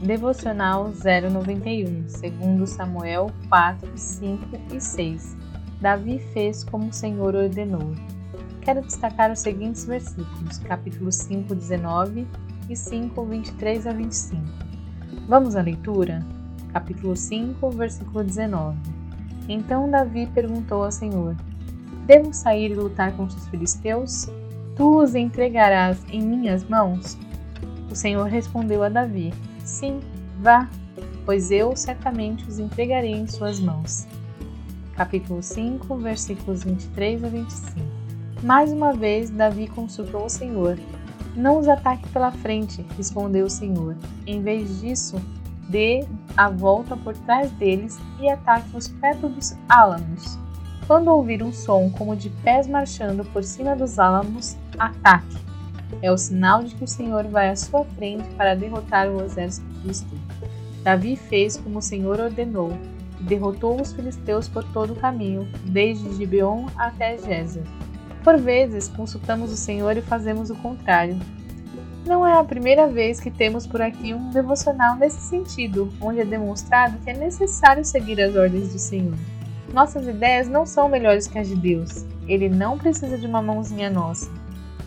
Devocional 091, segundo Samuel 4, 5 e 6. Davi fez como o Senhor ordenou. Quero destacar os seguintes versículos, capítulo 5, 19 e 5, 23 a 25. Vamos à leitura? Capítulo 5, versículo 19. Então Davi perguntou ao Senhor: Devo sair e lutar contra os filisteus? Tu os entregarás em minhas mãos? O Senhor respondeu a Davi: Sim, vá, pois eu certamente os entregarei em suas mãos. Capítulo 5, versículos 23 a 25. Mais uma vez, Davi consultou o Senhor. Não os ataque pela frente, respondeu o Senhor. Em vez disso, dê a volta por trás deles e ataque-os perto dos álamos. Quando ouvir um som como de pés marchando por cima dos álamos, ataque. É o sinal de que o Senhor vai à sua frente para derrotar o exército filisteu. Davi fez como o Senhor ordenou e derrotou os filisteus por todo o caminho, desde Gibeon até Gézer. Por vezes, consultamos o Senhor e fazemos o contrário. Não é a primeira vez que temos por aqui um devocional nesse sentido, onde é demonstrado que é necessário seguir as ordens do Senhor. Nossas ideias não são melhores que as de Deus. Ele não precisa de uma mãozinha nossa.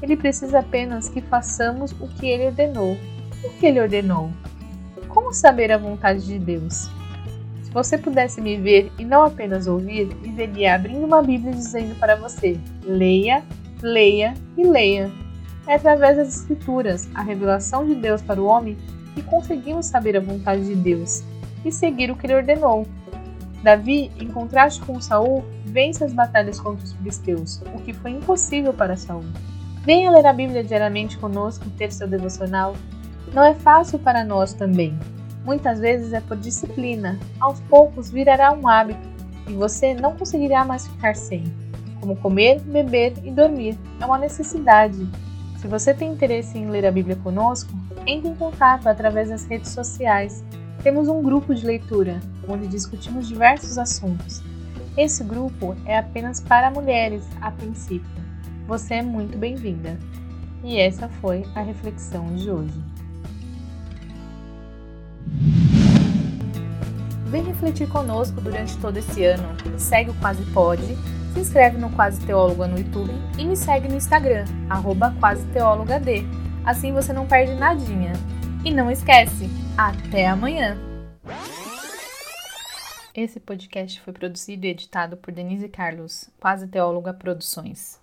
Ele precisa apenas que façamos o que ele ordenou. O que ele ordenou? Como saber a vontade de Deus? Se você pudesse me ver e não apenas ouvir, me veria abrindo uma Bíblia dizendo para você: leia, leia e leia. É através das Escrituras, a revelação de Deus para o homem, que conseguimos saber a vontade de Deus e seguir o que ele ordenou. Davi, em contraste com Saul, vence as batalhas contra os filisteus, o que foi impossível para Saul. Venha ler a Bíblia diariamente conosco ter seu devocional. Não é fácil para nós também. Muitas vezes é por disciplina. Aos poucos virará um hábito e você não conseguirá mais ficar sem. Como comer, beber e dormir. É uma necessidade. Se você tem interesse em ler a Bíblia conosco, entre em contato através das redes sociais temos um grupo de leitura, onde discutimos diversos assuntos. Esse grupo é apenas para mulheres, a princípio. Você é muito bem-vinda. E essa foi a reflexão de hoje. Vem refletir conosco durante todo esse ano. Segue o Quase Pode, se inscreve no Quase Teóloga no YouTube e me segue no Instagram, arroba Quase. Assim você não perde nadinha. E não esquece, até amanhã! Esse podcast foi produzido e editado por Denise Carlos, Quase Teóloga Produções.